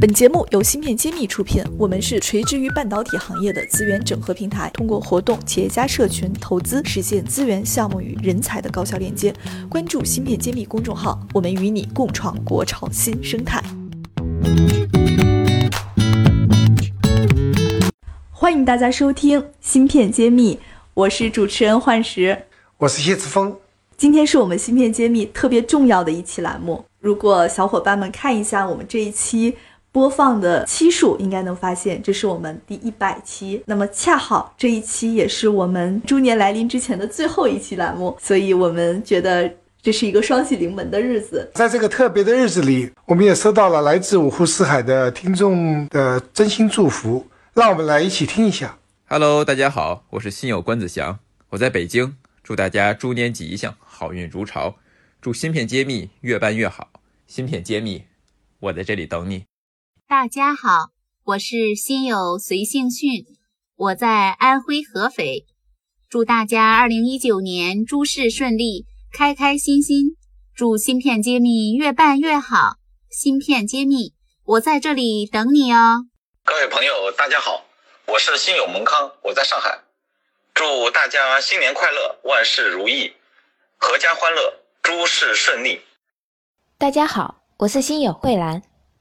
本节目由芯片揭秘出品，我们是垂直于半导体行业的资源整合平台，通过活动、企业家社群、投资，实现资源、项目与人才的高效链接。关注芯片揭秘公众号，我们与你共创国潮新生态。欢迎大家收听芯片揭秘，我是主持人幻石，我是谢志峰。今天是我们芯片揭秘特别重要的一期栏目。如果小伙伴们看一下我们这一期播放的期数，应该能发现这是我们第一百期。那么恰好这一期也是我们猪年来临之前的最后一期栏目，所以我们觉得这是一个双喜临门的日子。在这个特别的日子里，我们也收到了来自五湖四海的听众的真心祝福，让我们来一起听一下。Hello，大家好，我是新友关子祥，我在北京，祝大家猪年吉祥。好运如潮，祝芯片揭秘越办越好。芯片揭秘，我在这里等你。大家好，我是新友随性讯，我在安徽合肥，祝大家二零一九年诸事顺利，开开心心。祝芯片揭秘越办越好。芯片揭秘，我在这里等你哦。各位朋友，大家好，我是心友蒙康，我在上海，祝大家新年快乐，万事如意。阖家欢乐，诸事顺利。大家好，我是心友慧兰，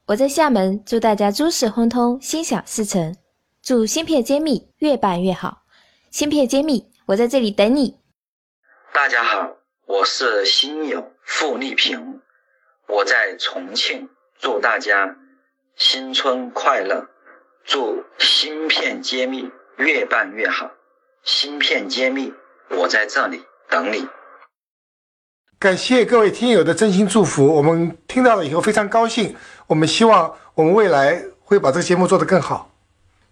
我在厦门，祝大家诸事亨通，心想事成。祝芯片揭秘越办越好。芯片揭秘，我在这里等你。大家好，我是新友付丽萍，我在重庆，祝大家新春快乐。祝芯片揭秘越办越好。芯片揭秘，我在这里等你。感谢各位听友的真心祝福，我们听到了以后非常高兴。我们希望我们未来会把这个节目做得更好。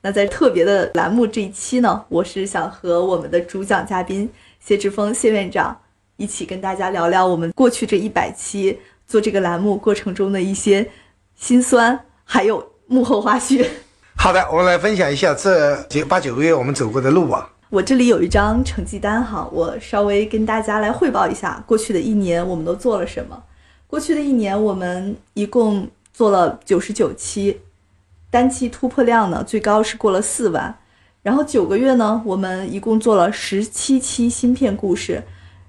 那在特别的栏目这一期呢，我是想和我们的主讲嘉宾谢志峰谢院长一起跟大家聊聊我们过去这一百期做这个栏目过程中的一些辛酸，还有幕后花絮。好的，我们来分享一下这九八九个月我们走过的路吧。我这里有一张成绩单哈，我稍微跟大家来汇报一下过去的一年我们都做了什么。过去的一年我们一共做了九十九期，单期突破量呢最高是过了四万。然后九个月呢，我们一共做了十七期芯片故事。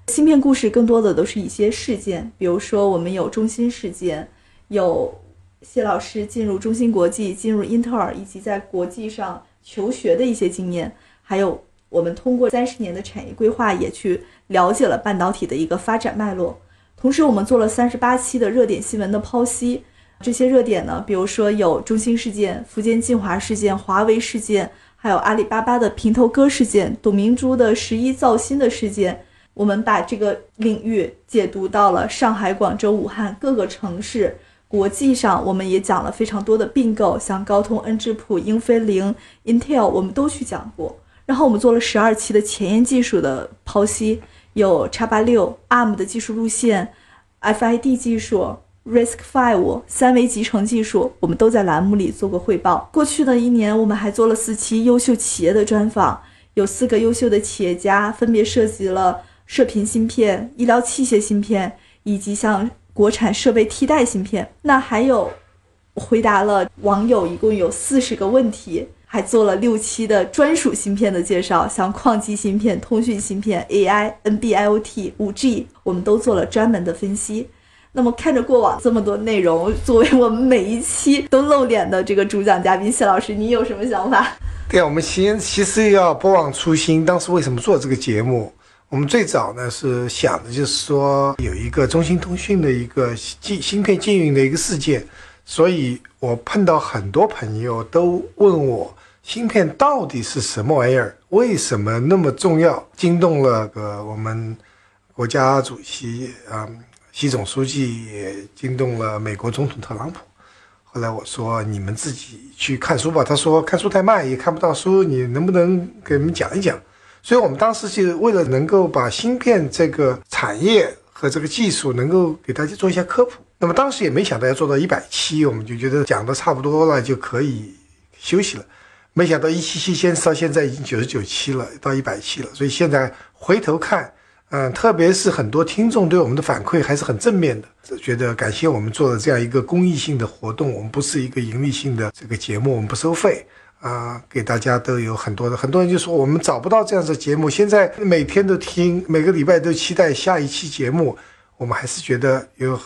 芯片故事更多的都是一些事件，比如说我们有中芯事件，有谢老师进入中芯国际、进入英特尔以及在国际上求学的一些经验，还有。我们通过三十年的产业规划，也去了解了半导体的一个发展脉络。同时，我们做了三十八期的热点新闻的剖析。这些热点呢，比如说有中兴事件、福建晋华事件、华为事件，还有阿里巴巴的平头哥事件、董明珠的十一造星的事件。我们把这个领域解读到了上海、广州、武汉各个城市。国际上，我们也讲了非常多的并购，像高通、恩智浦、英飞凌、Intel，我们都去讲过。然后我们做了十二期的前沿技术的剖析，有叉八六、ARM 的技术路线、FID 技术、Risk Five 三维集成技术，我们都在栏目里做过汇报。过去的一年，我们还做了四期优秀企业的专访，有四个优秀的企业家，分别涉及了射频芯片、医疗器械芯片以及像国产设备替代芯片。那还有回答了网友一共有四十个问题。还做了六期的专属芯片的介绍，像矿机芯片、通讯芯片、AI、NB-IoT、五 G，我们都做了专门的分析。那么看着过往这么多内容，作为我们每一期都露脸的这个主讲嘉宾谢老师，你有什么想法？对啊，我们先其实要不忘初心。当时为什么做这个节目？我们最早呢是想的就是说有一个中兴通讯的一个禁芯片禁运的一个事件，所以我碰到很多朋友都问我。芯片到底是什么玩意儿？为什么那么重要？惊动了个我们国家主席啊，习总书记也惊动了美国总统特朗普。后来我说你们自己去看书吧。他说看书太慢，也看不到书。你能不能给我们讲一讲？所以我们当时就为了能够把芯片这个产业和这个技术能够给大家做一下科普。那么当时也没想到要做到一百期，我们就觉得讲的差不多了就可以休息了。没想到一期期坚持到现在已经九十九期了，到一百期了。所以现在回头看，嗯，特别是很多听众对我们的反馈还是很正面的，觉得感谢我们做的这样一个公益性的活动，我们不是一个盈利性的这个节目，我们不收费啊，给大家都有很多的，很多人就说我们找不到这样的节目，现在每天都听，每个礼拜都期待下一期节目，我们还是觉得有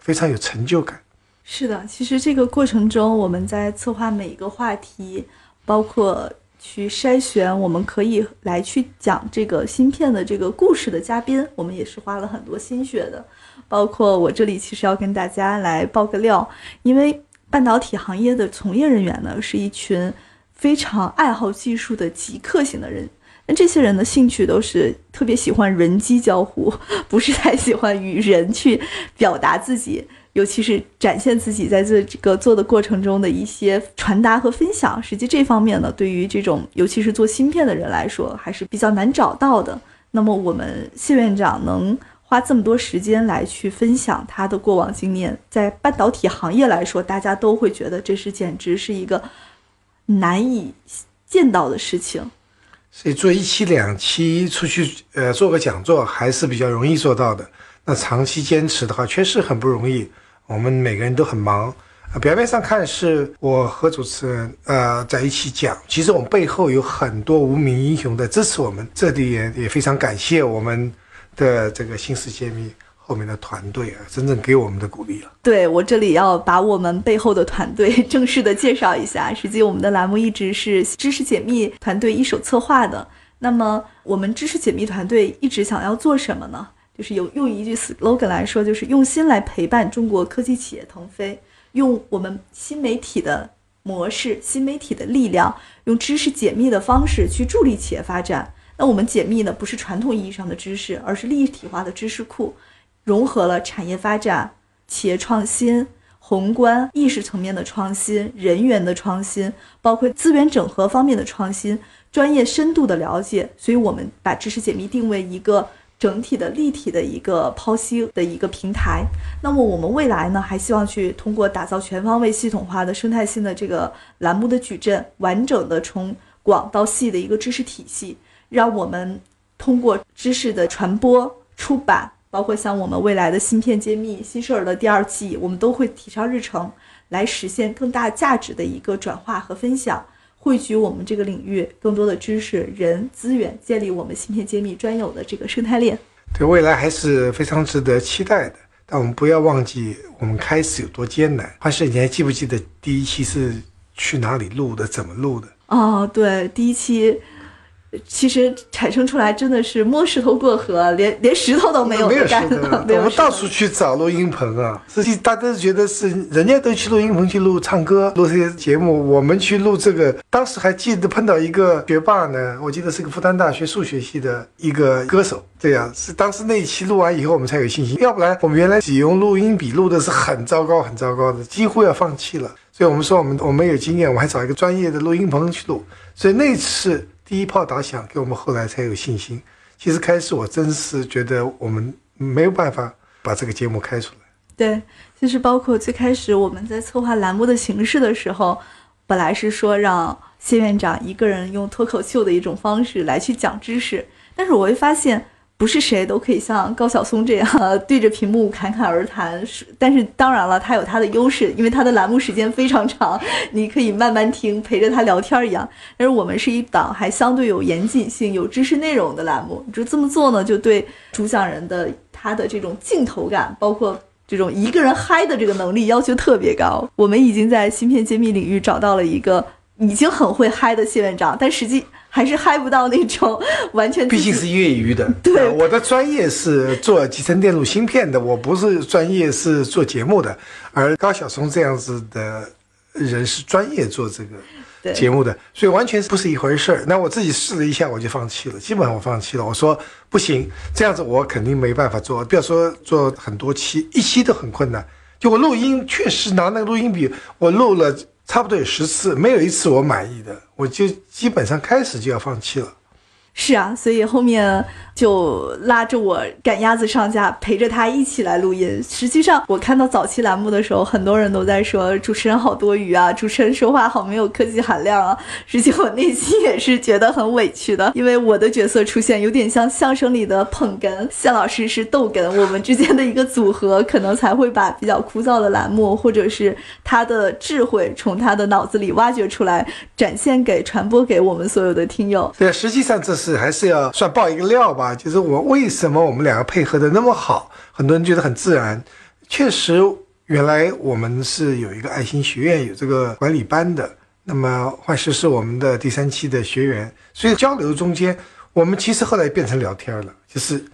非常有成就感。是的，其实这个过程中，我们在策划每一个话题，包括。去筛选我们可以来去讲这个芯片的这个故事的嘉宾，我们也是花了很多心血的。包括我这里其实要跟大家来爆个料，因为半导体行业的从业人员呢是一群非常爱好技术的极客型的人，那这些人的兴趣都是特别喜欢人机交互，不是太喜欢与人去表达自己。尤其是展现自己在这这个做的过程中的一些传达和分享，实际这方面呢，对于这种尤其是做芯片的人来说，还是比较难找到的。那么我们谢院长能花这么多时间来去分享他的过往经验，在半导体行业来说，大家都会觉得这是简直是一个难以见到的事情。所以做一期两期出去呃做个讲座还是比较容易做到的，那长期坚持的话，确实很不容易。我们每个人都很忙，啊，表面上看是我和主持人呃在一起讲，其实我们背后有很多无名英雄在支持我们。这里也也非常感谢我们的这个新世揭秘后面的团队啊，真正给我们的鼓励了。对我这里要把我们背后的团队正式的介绍一下。实际我们的栏目一直是知识解密团队一手策划的。那么我们知识解密团队一直想要做什么呢？就是有用一句 slogan 来说，就是用心来陪伴中国科技企业腾飞，用我们新媒体的模式、新媒体的力量，用知识解密的方式去助力企业发展。那我们解密呢，不是传统意义上的知识，而是立体化的知识库，融合了产业发展、企业创新、宏观意识层面的创新、人员的创新，包括资源整合方面的创新、专业深度的了解。所以，我们把知识解密定为一个。整体的立体的一个剖析的一个平台，那么我们未来呢，还希望去通过打造全方位系统化的生态性的这个栏目的矩阵，完整的从广到细的一个知识体系，让我们通过知识的传播、出版，包括像我们未来的芯片揭秘新生儿的第二季，我们都会提上日程，来实现更大价值的一个转化和分享。汇聚我们这个领域更多的知识、人、资源，建立我们芯片揭秘专有的这个生态链。对未来还是非常值得期待的。但我们不要忘记，我们开始有多艰难。花师，你还记不记得第一期是去哪里录的？怎么录的？哦，对，第一期。其实产生出来真的是摸石头过河，连连石头都没有干。我们到处去找录音棚啊，实际大家都觉得是人家都去录音棚去录唱歌、录这些节目，我们去录这个。当时还记得碰到一个学霸呢，我记得是个复旦大学数学系的一个歌手。对呀，是当时那一期录完以后，我们才有信心。要不然我们原来只用录音笔录的是很糟糕、很糟糕的，几乎要放弃了。所以我们说我们我们有经验，我们还找一个专业的录音棚去录。所以那次。第一炮打响，给我们后来才有信心。其实开始我真是觉得我们没有办法把这个节目开出来。对，就是包括最开始我们在策划栏目的形式的时候，本来是说让谢院长一个人用脱口秀的一种方式来去讲知识，但是我会发现。不是谁都可以像高晓松这样对着屏幕侃侃而谈，但是当然了，他有他的优势，因为他的栏目时间非常长，你可以慢慢听，陪着他聊天一样。但是我们是一档还相对有严谨性、有知识内容的栏目，就这么做呢，就对主讲人的他的这种镜头感，包括这种一个人嗨的这个能力要求特别高。我们已经在芯片揭秘领域找到了一个已经很会嗨的谢院长，但实际。还是嗨不到那种完全，毕竟是业余的。对，我的专业是做集成电路芯片的，我不是专业是做节目的。而高晓松这样子的人是专业做这个节目的，所以完全不是一回事儿。那我自己试了一下，我就放弃了，基本上我放弃了。我说不行，这样子我肯定没办法做。不要说做很多期，一期都很困难。就我录音，确实拿那个录音笔，我录了。差不多有十次，没有一次我满意的，我就基本上开始就要放弃了。是啊，所以后面就拉着我赶鸭子上架，陪着他一起来录音。实际上，我看到早期栏目的时候，很多人都在说主持人好多余啊，主持人说话好没有科技含量啊。实际我内心也是觉得很委屈的，因为我的角色出现有点像相声里的捧哏，谢老师是逗哏，我们之间的一个组合，可能才会把比较枯燥的栏目或者是他的智慧从他的脑子里挖掘出来，展现给传播给我们所有的听友。对，实际上这是是还是要算爆一个料吧，就是我为什么我们两个配合的那么好，很多人觉得很自然。确实，原来我们是有一个爱心学院，有这个管理班的。那么幻师是我们的第三期的学员，所以交流中间，我们其实后来变成聊天了，就是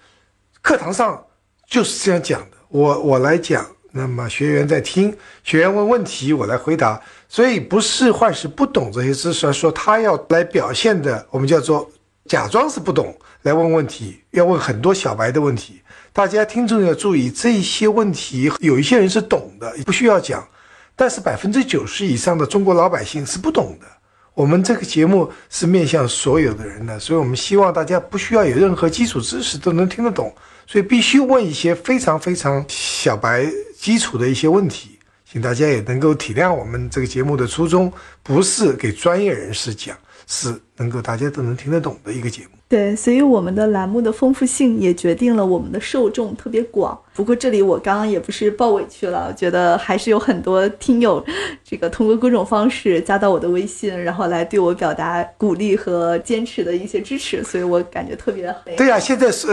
课堂上就是这样讲的。我我来讲，那么学员在听，学员问问题，我来回答。所以不是幻师不懂这些知识，而说他要来表现的，我们叫做假装是不懂来问问题，要问很多小白的问题。大家听众要注意，这些问题有一些人是懂的，不需要讲。但是百分之九十以上的中国老百姓是不懂的。我们这个节目是面向所有的人的，所以我们希望大家不需要有任何基础知识都能听得懂，所以必须问一些非常非常小白基础的一些问题。请大家也能够体谅我们这个节目的初衷，不是给专业人士讲，是能够大家都能听得懂的一个节目。对，所以我们的栏目的丰富性也决定了我们的受众特别广。不过这里我刚刚也不是抱委屈了，觉得还是有很多听友，这个通过各种方式加到我的微信，然后来对我表达鼓励和坚持的一些支持，所以我感觉特别。对呀，现在是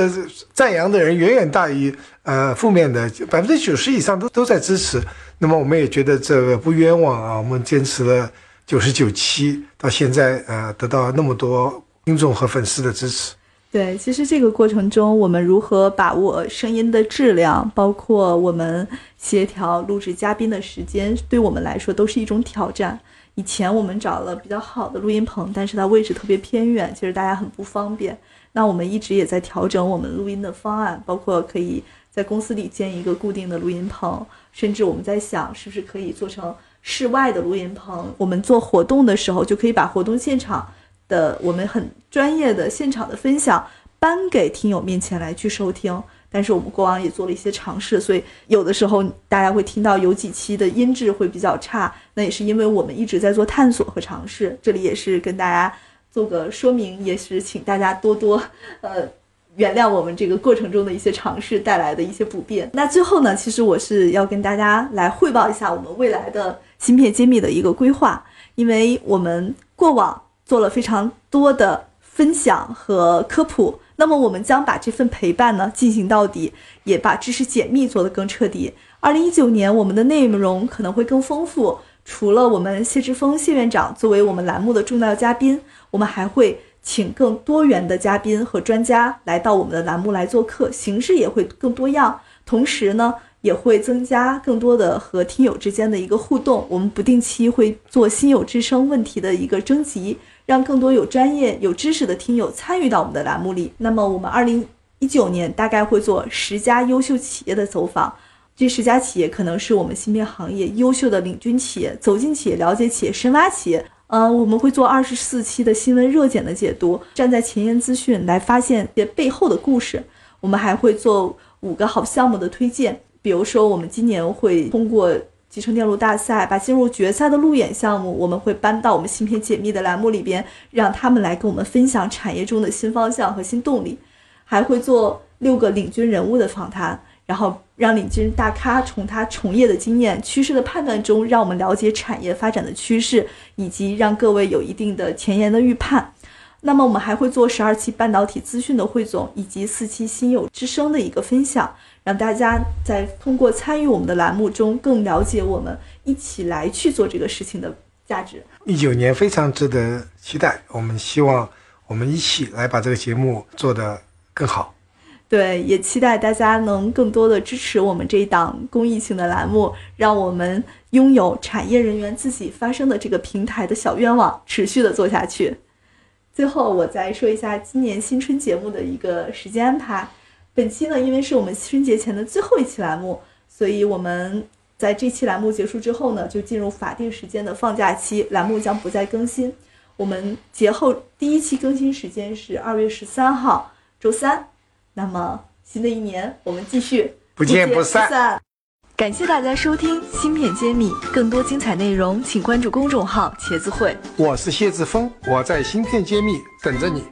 赞扬的人远远大于呃负面的，百分之九十以上都都在支持。那么我们也觉得这个不冤枉啊，我们坚持了九十九期，到现在呃得到那么多。听众和粉丝的支持，对，其实这个过程中，我们如何把握声音的质量，包括我们协调录制嘉宾的时间，对我们来说都是一种挑战。以前我们找了比较好的录音棚，但是它位置特别偏远，其实大家很不方便。那我们一直也在调整我们录音的方案，包括可以在公司里建一个固定的录音棚，甚至我们在想，是不是可以做成室外的录音棚，我们做活动的时候就可以把活动现场。的我们很专业的现场的分享搬给听友面前来去收听，但是我们过往也做了一些尝试，所以有的时候大家会听到有几期的音质会比较差，那也是因为我们一直在做探索和尝试。这里也是跟大家做个说明，也是请大家多多呃原谅我们这个过程中的一些尝试带来的一些不便。那最后呢，其实我是要跟大家来汇报一下我们未来的芯片揭秘的一个规划，因为我们过往。做了非常多的分享和科普，那么我们将把这份陪伴呢进行到底，也把知识解密做得更彻底。二零一九年我们的内容可能会更丰富，除了我们谢志峰谢院长作为我们栏目的重要嘉宾，我们还会请更多元的嘉宾和专家来到我们的栏目来做客，形式也会更多样。同时呢。也会增加更多的和听友之间的一个互动。我们不定期会做新友之声问题的一个征集，让更多有专业、有知识的听友参与到我们的栏目里。那么，我们二零一九年大概会做十家优秀企业的走访，这十家企业可能是我们芯片行业优秀的领军企业，走进企业、了解企业、深挖企业。嗯，我们会做二十四期的新闻热点的解读，站在前沿资讯来发现些背后的故事。我们还会做五个好项目的推荐。比如说，我们今年会通过集成电路大赛，把进入决赛的路演项目，我们会搬到我们芯片解密的栏目里边，让他们来跟我们分享产业中的新方向和新动力。还会做六个领军人物的访谈，然后让领军大咖从他从业的经验、趋势的判断中，让我们了解产业发展的趋势，以及让各位有一定的前沿的预判。那么，我们还会做十二期半导体资讯的汇总，以及四期新友之声的一个分享。让大家在通过参与我们的栏目中，更了解我们一起来去做这个事情的价值。一九年非常值得期待，我们希望我们一起来把这个节目做得更好。对，也期待大家能更多的支持我们这一档公益性的栏目，让我们拥有产业人员自己发声的这个平台的小愿望持续的做下去。最后，我再说一下今年新春节目的一个时间安排。本期呢，因为是我们春节前的最后一期栏目，所以我们在这期栏目结束之后呢，就进入法定时间的放假期，栏目将不再更新。我们节后第一期更新时间是二月十三号周三。那么新的一年我们继续不见不散。散。感谢大家收听《芯片揭秘》，更多精彩内容请关注公众号“茄子会”。我是谢志峰，我在芯片揭秘等着你。